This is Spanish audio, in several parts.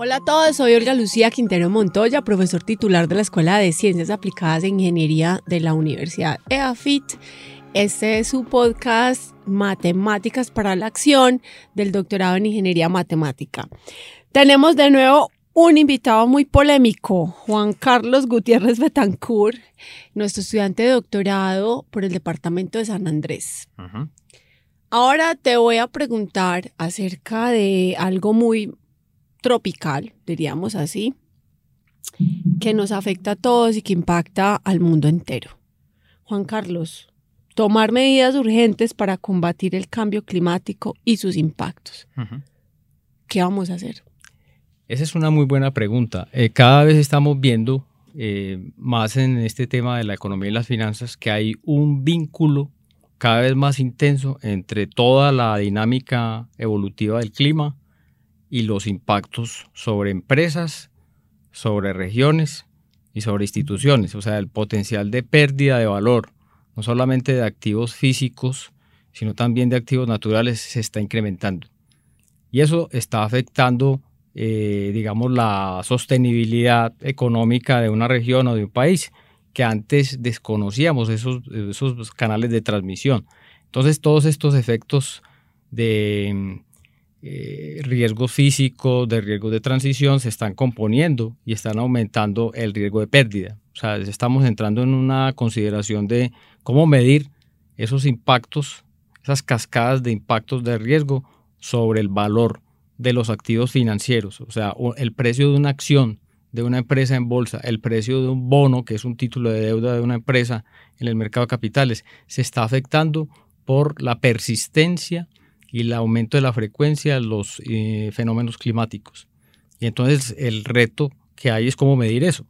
Hola a todos, soy Olga Lucía Quintero Montoya, profesor titular de la Escuela de Ciencias Aplicadas e Ingeniería de la Universidad EAFIT. Este es su podcast Matemáticas para la Acción del doctorado en Ingeniería Matemática. Tenemos de nuevo un invitado muy polémico, Juan Carlos Gutiérrez Betancourt, nuestro estudiante de doctorado por el Departamento de San Andrés. Ahora te voy a preguntar acerca de algo muy tropical, diríamos así, que nos afecta a todos y que impacta al mundo entero. Juan Carlos, tomar medidas urgentes para combatir el cambio climático y sus impactos. ¿Qué vamos a hacer? Esa es una muy buena pregunta. Eh, cada vez estamos viendo eh, más en este tema de la economía y las finanzas que hay un vínculo cada vez más intenso entre toda la dinámica evolutiva del clima, y los impactos sobre empresas, sobre regiones y sobre instituciones, o sea, el potencial de pérdida de valor, no solamente de activos físicos, sino también de activos naturales, se está incrementando. Y eso está afectando, eh, digamos, la sostenibilidad económica de una región o de un país, que antes desconocíamos esos, esos canales de transmisión. Entonces, todos estos efectos de eh, riesgos físicos, de riesgos de transición, se están componiendo y están aumentando el riesgo de pérdida. O sea, estamos entrando en una consideración de cómo medir esos impactos, esas cascadas de impactos de riesgo sobre el valor de los activos financieros. O sea, el precio de una acción de una empresa en bolsa, el precio de un bono, que es un título de deuda de una empresa en el mercado de capitales, se está afectando por la persistencia y el aumento de la frecuencia de los eh, fenómenos climáticos. Y entonces el reto que hay es cómo medir eso.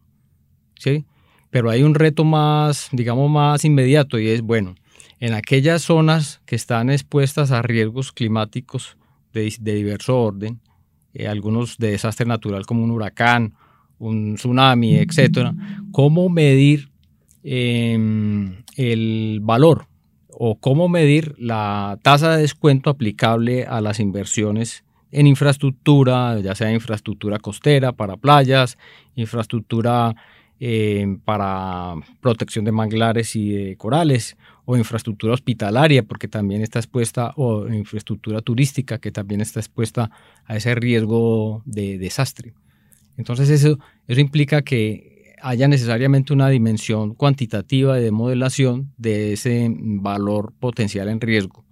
¿sí? Pero hay un reto más, digamos, más inmediato y es, bueno, en aquellas zonas que están expuestas a riesgos climáticos de, diverso orden, eh, algunos de desastre natural como un huracán, un tsunami, etcétera, cómo medir em, el valor o cómo medir la tasa de descuento aplicable a las inversiones en infraestructura, ya sea infraestructura costera para playas, infraestructura eh, para protección de manglares y de corales, o infraestructura hospitalaria, porque también está expuesta, o infraestructura turística, que también está expuesta a ese riesgo de desastre. Entonces eso, eso implica que haya necesariamente una dimensión cuantitativa de modelación de ese valor potencial en riesgo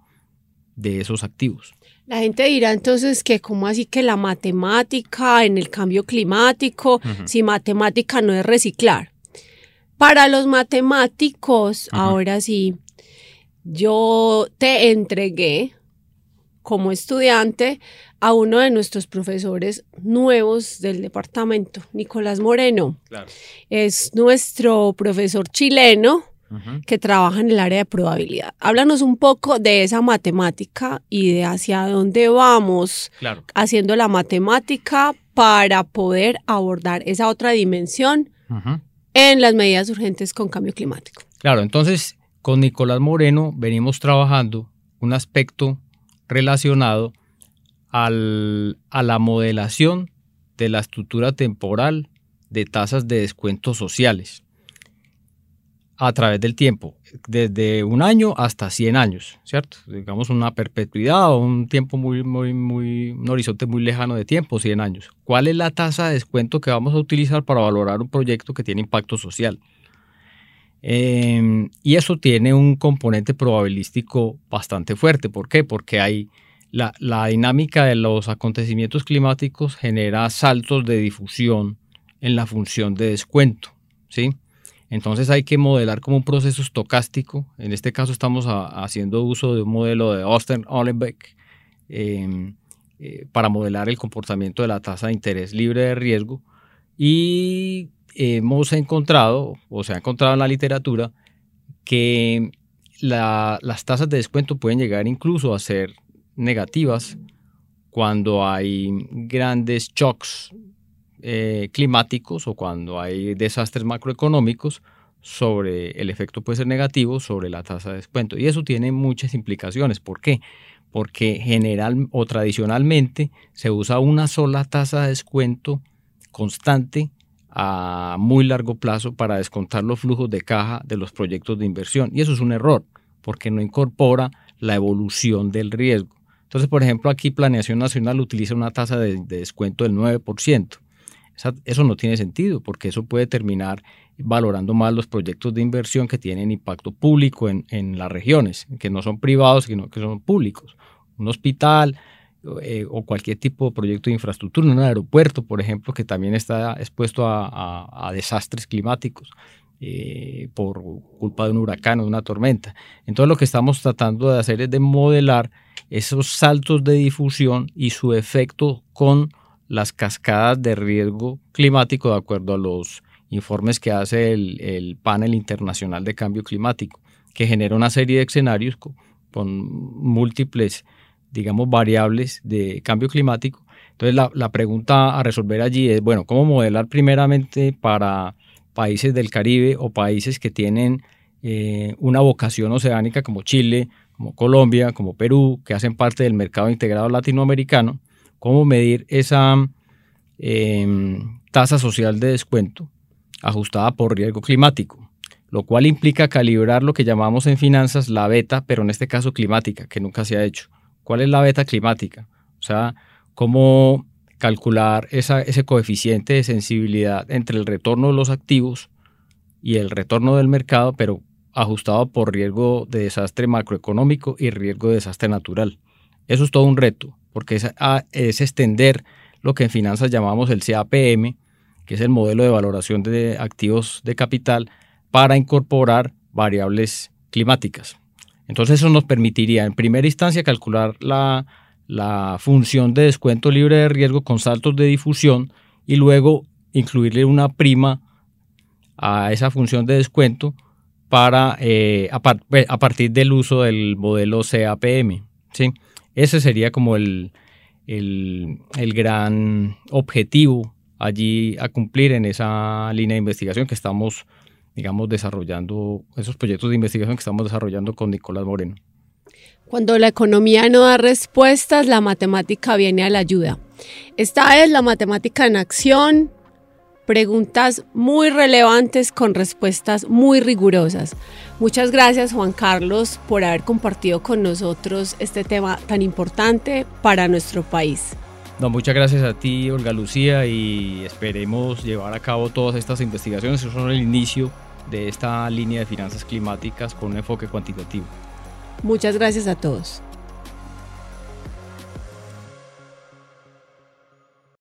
de esos activos. La gente dirá entonces que cómo así que la matemática en el cambio climático, si matemática no es reciclar. Para los matemáticos, ahora sí, yo te entregué como estudiante a uno de nuestros profesores nuevos del departamento, Nicolás Moreno. Es nuestro profesor chileno que trabaja en el área de probabilidad. Háblanos un poco de esa matemática y de hacia dónde vamos haciendo la matemática para poder abordar esa otra dimensión en las medidas urgentes con cambio climático. Claro, entonces con Nicolás Moreno venimos trabajando un aspecto relacionado al, a la modelación de la estructura temporal de tasas de descuentos sociales a través del tiempo, desde un año hasta 100 años, ¿cierto? Digamos una perpetuidad o un tiempo muy, muy, muy, un horizonte muy lejano de tiempo, 100 años. ¿Cuál es la tasa de descuento que vamos a utilizar para valorar un proyecto que tiene impacto social? Em, y eso tiene un componente probabilístico bastante fuerte. ¿Por qué? Porque hay la, dinámica de los acontecimientos climáticos genera saltos de difusión en la función de descuento. ¿sí? Entonces hay que modelar como un proceso estocástico. En este caso estamos haciendo uso de un modelo de Osten-Ohlenbeck em, eh, para modelar el comportamiento de la tasa de interés libre de riesgo. Y hemos encontrado, o se ha encontrado en la literatura, que las tasas de descuento pueden llegar incluso a ser negativas cuando hay grandes shocks eh, climáticos o cuando hay desastres macroeconómicos sobre el efecto puede ser negativo sobre la tasa de descuento. Y eso tiene muchas implicaciones. ¿Por qué? porque general o tradicionalmente se usa una sola tasa de descuento constante a muy largo plazo para descontar los flujos de caja de los proyectos de inversión. Y eso es un error, porque no incorpora la evolución del riesgo. Entonces, por ejemplo, aquí Planeación Nacional utiliza una tasa de, descuento del 9%. eso no tiene sentido, porque eso puede terminar valorando más los proyectos de inversión que tienen impacto público en, en las regiones, que no son privados, sino que son públicos. Un hospital, eh, o cualquier tipo de proyecto de infraestructura, un aeropuerto, por ejemplo, que también está expuesto a, desastres climáticos eh, por culpa de un huracán o de una tormenta. Entonces lo que estamos tratando de hacer es de modelar esos saltos de difusión y su efecto con las cascadas de riesgo climático de acuerdo a los informes que hace el, el panel internacional de cambio climático, que genera una serie de escenarios con múltiples digamos, variables de cambio climático. Entonces, la, pregunta a resolver allí es, bueno, ¿cómo modelar primeramente para países del Caribe o países que tienen eh, una vocación oceánica como Chile, como Colombia, como Perú, que hacen parte del mercado integrado latinoamericano? ¿Cómo medir esa em, tasa social de descuento ajustada por riesgo climático? Lo cual implica calibrar lo que llamamos en finanzas la beta, pero en este caso climática, que nunca se ha hecho. ¿Cuál es la beta climática? O sea, cómo calcular ese coeficiente de sensibilidad entre el retorno de los activos y el retorno del mercado, pero ajustado por riesgo de desastre macroeconómico y riesgo de desastre natural. Eso es todo un reto, porque es, es extender lo que en finanzas llamamos el CAPM, que es el modelo de valoración de activos de capital, para incorporar variables climáticas. Entonces eso nos permitiría en primera instancia calcular la, función de descuento libre de riesgo con saltos de difusión y luego incluirle una prima a esa función de descuento para eh, a, partir del uso del modelo CAPM. ¿sí? Ese sería como el, el, gran objetivo allí a cumplir en esa línea de investigación que estamos digamos, desarrollando esos proyectos de investigación que estamos desarrollando con Nicolás Moreno. Cuando la economía no da respuestas, la matemática viene a la ayuda. Esta es la matemática en acción, preguntas muy relevantes con respuestas muy rigurosas. Muchas gracias Juan Carlos por haber compartido con nosotros este tema tan importante para nuestro país. No, muchas gracias a ti, Olga Lucía, y esperemos llevar a cabo todas estas investigaciones. Eso son el inicio de esta línea de finanzas climáticas con un enfoque cuantitativo. Muchas gracias a todos.